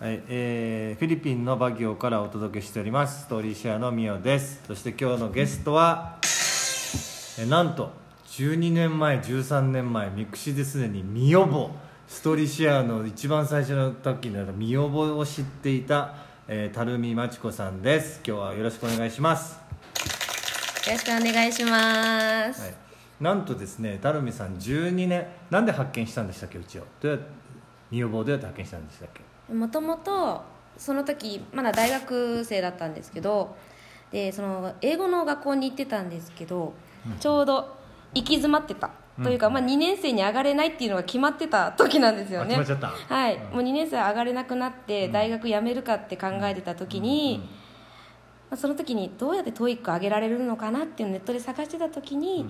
はいえーフィリピンのバギオからお届けしております。ストーリーシェアのミオです。そして今日のゲストは、えなんと12年前13年前ミクシーですでにミオボ。ストーリーシェアの一番最初の時にミオボを知っていた、えー、垂水真知子さんです。今日はよろしくお願いします、よろしくお願いします、はい、なんとですね垂水さん12年なんで発見したんでしたっけ？うちを。どうやってミオボをどうやって発見したんでしたっけ？もともとその時まだ大学生だったんですけどでその英語の学校に行ってたんですけど、ちょうど行き詰まってた、というか、まあ、2年生に上がれないっていうのが決まってた時なんですよね。あ決まっちゃった。はい、もう2年生上がれなくなって大学辞めるかって考えてた時に、まあ、その時にどうやって TOEIC 上げられるのかなっていうのをネットで探してた時に、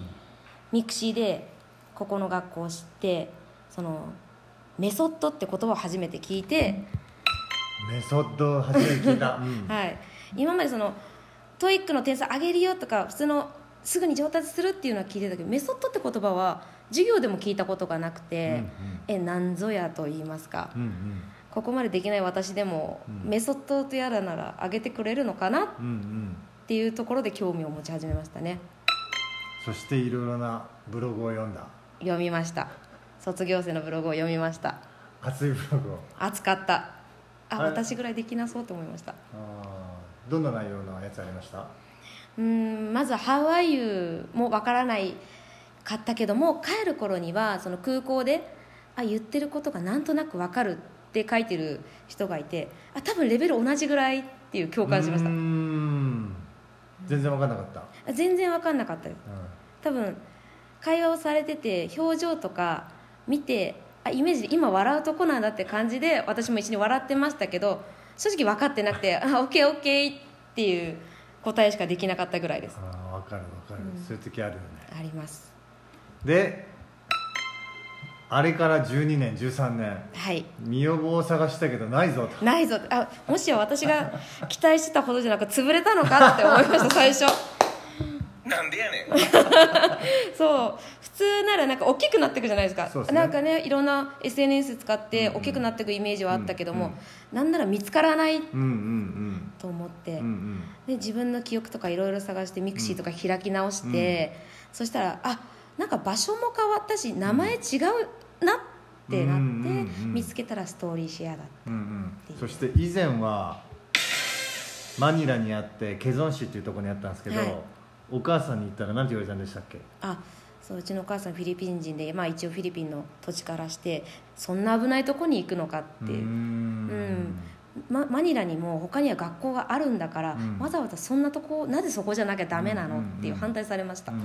ミクシーでここの学校を知ってそのメソッドって言葉を初めて聞いて、メソッドを初めて聞いた、うん。はい、今までその TOEIC の点数上げるよとか普通のすぐに上達するっていうのは聞いてたけどメソッドって言葉は授業でも聞いたことがなくて、うんうん。えなんぞやと言いますか、うんうん。ここまでできない私でも、メソッドとやらなら上げてくれるのかなっうんうん。ていうところで興味を持ち始めましたね。そしていろいろなブログを読んだ。読みました卒業生のブログを読みました。熱いブログを。熱かった。あ私ぐらいできなそうと思いました。どんな内容のやつありました？うーんまずは「How are you?」もわからないかったけども帰る頃にはその空港であ言ってることがなんとなくわかるって書いてる人がいてあ多分レベル同じぐらいっていう共感しました。うーん。全然分かんなかった、あ全然わかんなかったです。う多分会話をされてて表情とか見てあイメージで今笑うとこなんだって感じで私も一緒に笑ってましたけど正直分かってなくて「あオッケーオッケー」っていう答えしかできなかったぐらいです。ん、ああ分かる分かる、そういう時あるよね。あります。であれから12年13年。はい。ミオボを探したけどないぞと。ないぞ。あもしや私が期待してたほどじゃなく潰れたのかって思いました最初なんでやねん。そう。普通ならなんか大きくなっていくじゃないですか。ね。なんかねいろんな SNS 使って大きくなっていくイメージはあったけども、なんなら見つからないうんうんと思って、うんうん。うんで自分の記憶とかいろいろ探してミクシーとか開き直して、そしたらあなんか場所も変わったし名前違うなってなって、うんうんうん見つけたらストーリーシェアだうんうん。そして以前はマニラにあってケゾン市っていうところにあったんですけど、はいお母さんに言ったら何て言われたんでしたっけ？あそううちのお母さんフィリピン人で、まあ、一応フィリピンの土地からしてそんな危ないとこに行くのかって。ううん。ま、マニラにも他には学校があるんだから、うん。わざわざそんなとこなぜそこじゃなきゃダメなの、っていう反対されました、うんうん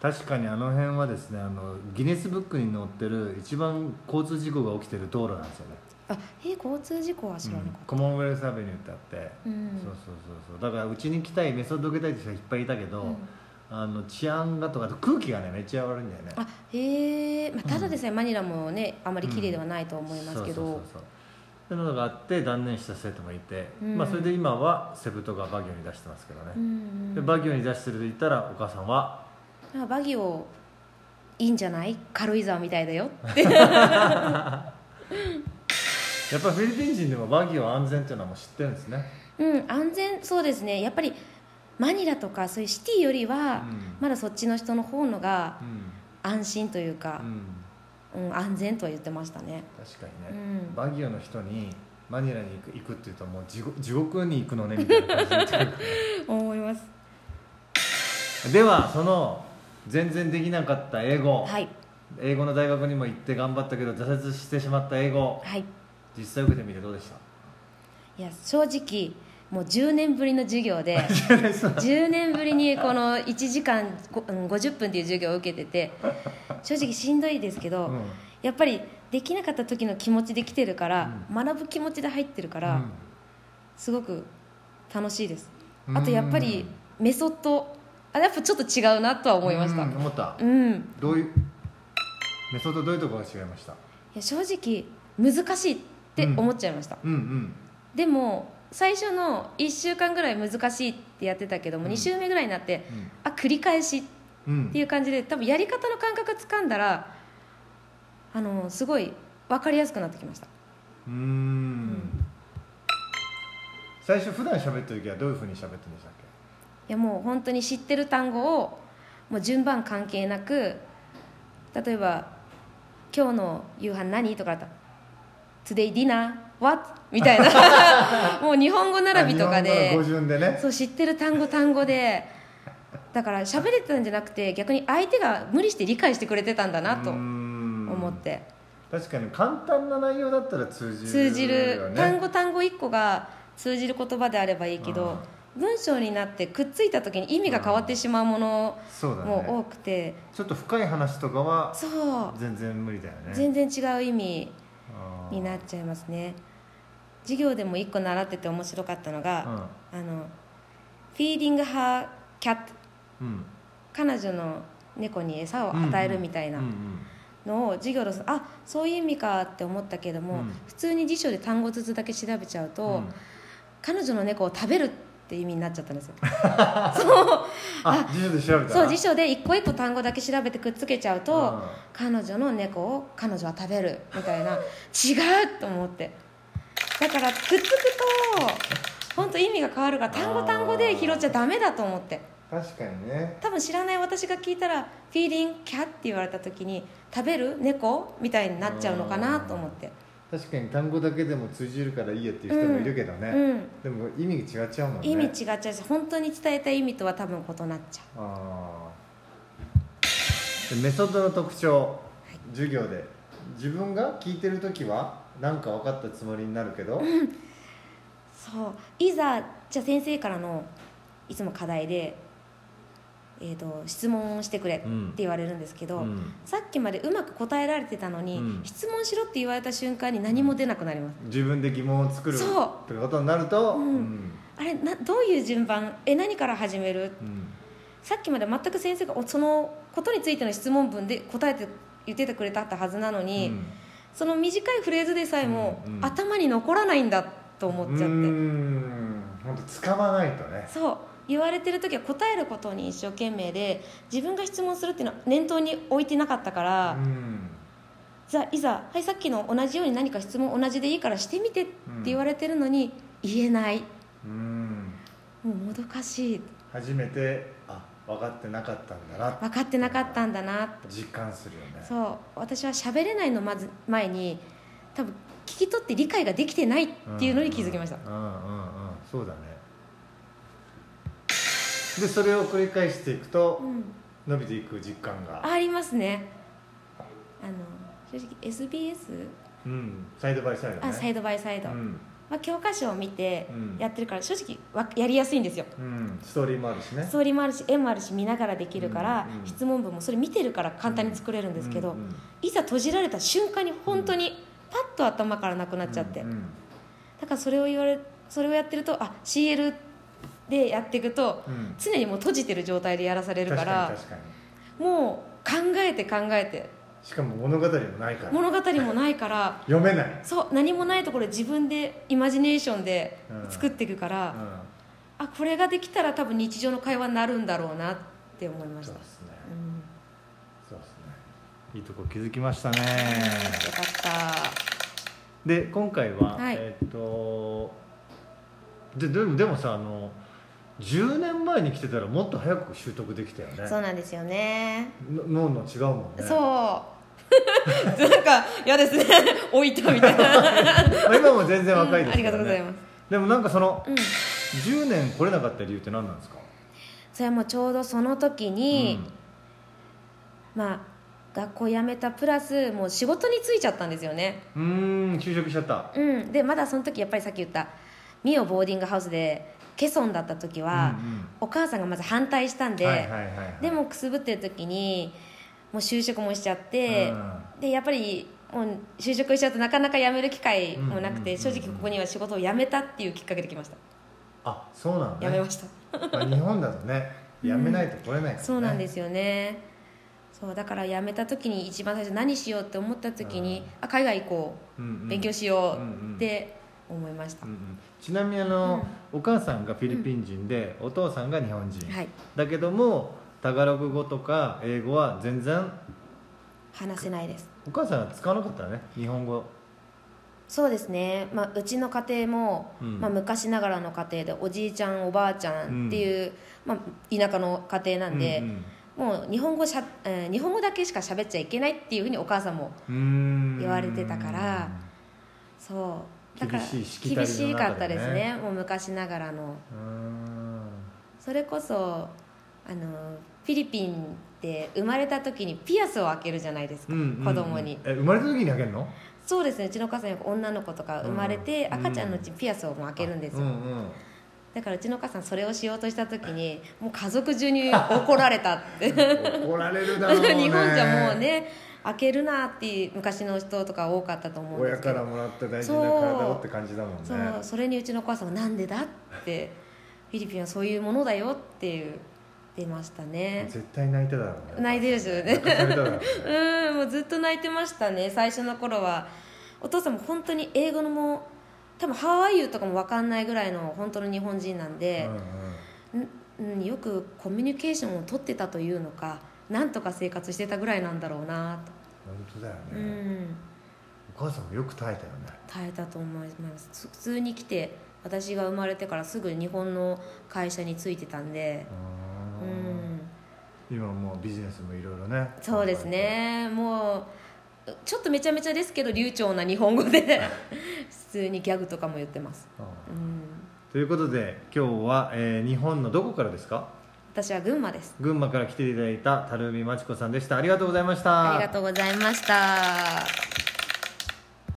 確かにあの辺はですねあのギネスブックに載ってる一番交通事故が起きてる道路なんですよね、あえ交通事故は知らなかっコモンウェルスアベニューってあって、うん。そうそうそうそう。だからうちに来たいメソッド受けたいって人がいっぱいいたけど、うん。あの治安がとかあと空気がねめっちゃ悪いんだよね。た、あへえ、まあ、ただでさえマニラもねあまり綺麗ではないと思いますけど、そうそうそうそう。っていうのがあって断念した生徒もいて、うん。まあ、それで今はセブ島がバギオに出してますけどね、うん。でバギオに出してると言ったらお母さんはあバギオいいんじゃない？軽井沢みたいだよって やっぱりフィリピン人でもバギオ安全っていうのはもう知ってるんですね。うん安全そうですね。やっぱりマニラとかそういうシティよりは、うん。まだそっちの人の方のがうん、安心というかう、ん、うん安全とは言ってましたね。確かにね、うん。バギオの人にマニラに行く行くっていうともう地獄地獄に行くのねみたいな感じになっちゃう 思います。ではその全然できなかった英語、はい。英語の大学にも行って頑張ったけど挫折してしまった英語。はい実際受けてみてどうでした？いや正直もう10年ぶりの授業で10年ぶりにこの1時間ごうん50分っていう授業を受けてて正直しんどいですけど、うん。やっぱりできなかった時の気持ちで来てるから、学ぶ気持ちで入ってるから、うん。すごく楽しいです。うん。あとやっぱりメソッドあやっぱちょっと違うなとは思いました。うん。思った。うん、いどういうメソッドどういうところが違いました？や正直難しいって思っちゃいました、うんうん。でも最初の1週間ぐらい難しいってやってたけども、うん。2週目ぐらいになってうん。あ繰り返しっうん。ていう感じで多分やり方の感覚つかんだらあのすごい分かりやすくなってきました。うん。最初普段喋ってる時はどういうふうに喋ってるんでしたっいやもう本当に知ってる単語をもう順番関係なく例えば「今日の夕飯何?」とかだったら「Today dinner what?」みたいな。もう日本語け並びとかで。でね。そう知ってる単語単語で。だから喋れてたんじゃなくて逆に相手が無理して理解してくれてたんだなと思って。確かに簡単な内容だったら通じる通じよる。ね単語単語1個が通じる言葉であればいいけど文章になってくっついた時に意味が変わってしまうものも多ねくて。ちょっと深い話とかはそう。全然無理だよね。全然違う意味になっちゃいますね。授業でも1個習ってて面白かったのが、あの「Feeding her cat うんうん」彼女の猫に餌を与えるみたいなうんうんのを授業であそういう意味かって思ったけども、うん。普通に辞書で単語ずつだけ調べちゃうと、うん。彼女の猫を食べるって意味になっちゃったんですよ。あ辞書で調べたそう辞書で一個一個単語だけ調べてくっつけちゃうと、うん。彼女の猫を彼女は食べるみたいな違うと思って。だからくっつくと本当意味が変わるから単語単語で拾っちゃダメだと思って。確かにね。多分知らない私が聞いたら「フィーリングキャ」って言われた時に「食べる猫?」みたいになっちゃうのかなと思って確かに単語だけでも通じるからいいやっていう人もいるけどね、うん。でも意味が違っちゃうもんね。意味違っちゃう。し本当に伝えたい意味とは多分異なっちゃあー。でメソッドの特徴、授業で。自分が聞いてる時は何か分かったつもりになるけど、うそう。いざじゃあ先生からのいつも課題で、えー、と質問をしてくれってうん。言われるんですけど、うん。さっきまでうまく答えられてたのに、うん。質問しろって言われた瞬間に何も出なくなります、自分で疑問を作るそう。ってことになると、うん。うん。あれなどういう順番？え何から始める？うん。さっきまで全く先生がおそのことについての質問文で答えて言っててくれたはずなのに、うん。その短いフレーズでさえも、頭に残らないんだと思っちゃって、うーん。本当使わないとね。そう言われてる時は答えることに一生懸命で自分が質問するっていうのは念頭に置いてなかったから、うん。じゃあいざ、はい、さっきの同じように何か質問同じでいいからしてみてって言われてるのに言えない。うん。もうもどかしい。初めてあ分かってなかったんだな分かってなかったんだな。実感するよね。そう。私は喋れないのまず前に多分聞き取って理解ができてないっていうのに気づきました、うん。うんうんうん。そうだねでそれを繰り返していくとうん。伸びていく実感が。ありますね。あの正直 SBS、うん。サイドバイサイドね。あサイドバイサイド、うん。まあ、教科書を見てうん。やってるから正直わやりやすいんですよ。うん。ストーリーもあるしね。ストーリーもあるし絵もあるし見ながらできるから、うんうん。質問文もそれ見てるから簡単に作れるんですけど、うんうんいざ閉じられた瞬間に本当にパッと頭からなくなっちゃって、うんうん。だからそれを言われそれをやってるとあ CL でやっていくと、うん。常にもう閉じてる状態でやらされるか確らかに確かに。もう考えて考えて。しかも物語もないから。物語もないから 読めない、そう何もないところで自分でイマジネーションでうん。作っていくから、うあこれができたら多分日常の会話になるんだろうなって思いまん、した。そうですね。うん。そうですね。いいとこ気づきましたね。よかった。で今回は、はい。えーっとででもでもさあの10年前に来てたらもっと早く習得できたよね。そうなんですよね。の脳の違うもんね。そう。なんか嫌ですね。置いたみたいな。ま あ今も全然若いですうんありがとうございます。でもなんかそのうん。10年来れなかった理由って何なんですか？それはもうちょうどその時に、まあ学校辞めたプラスもう仕事に就いちゃったんですよね。うん就職しちゃった。うん。でまだその時やっぱりさっき言ったミオボーディングハウスでケソンだった時は、うんうん。お母さんがまず反対したんで、はいはいはいはい。でもくすぶってる時にもう就職もしちゃって、でやっぱりもう就職しちゃうとなかなか辞める機会もなくて、うんうんうんうん。正直ここには仕事を辞めたっていうきっかけで来ました。あそうなのね。辞めました、まあ日本だとね辞めないと来れないから、ね。そうなんですよね。そうだから辞めた時に一番最初何しようって思った時に、あ海外行こう、うんうん。勉強しよう。んううん。って思いました、うんうん。ちなみにあの、お母さんがフィリピン人で、お父さんが日本人、はい。だけどもタガログ語とか英語は全然話せないです。お母さんは使わなかったね？日本語。そうですね、まあ、うちの家庭も、うん。まあ、昔ながらの家庭でおじいちゃんおばあちゃんっていう、まあ、田舎の家庭なんで、うんうん。もう日本語しゃ、えー日本語だけしか喋っちゃいけないっていうふうにお母さんも言われてたからそうだから厳しかったですね。もう昔ながらの。それこそあのフィリピンって生まれた時にピアスを開けるじゃないですか、うんうんうん。子供に。え生まれた時に開けるの？そうですね。うちのお母さんよく女の子とか生まれて、うん赤ちゃんのうちにピアスをもう開けるんですよ、うんうん。だからうちのお母さんそれをしようとした時にもう家族中に怒られたって。怒られるだろうね。日本じゃもうね開けるなって昔の人とか多かったと思うんで親すけど。からもらった大事な体をって感じだもんね。そうそれにうちのお母さんは「なんでだ?」って フィリピンはそういうものだよっていう出ましたね。絶対泣いてただろうね。泣いてるですよね。泣かされただろうね。うんもうずっと泣いてましたね最初の頃は。お父さんも本当に英語のもう多分ハワイユーとかも分かんないぐらいの本当の日本人なんで、うんうん、よくコミュニケーションを取ってたというのかなんとか生活してたぐらいなんだろうなと、本当だようね、ん。お母さんもよく耐えたよね。耐えたと思います。普通に来て私が生まれてからすぐ日本の会社に就いてたんで。ううん。ん今もうビジネスもいろいろね。そうですね。もうちょっとめちゃめちゃですけど流暢な日本語で。普通にギャグとかも言ってます、うんうん、ということで今日は、えー日本のどこからですか？私は群馬です。群馬から来ていただいた垂水真知子さんでした。ありがとうございました。ありがとうございました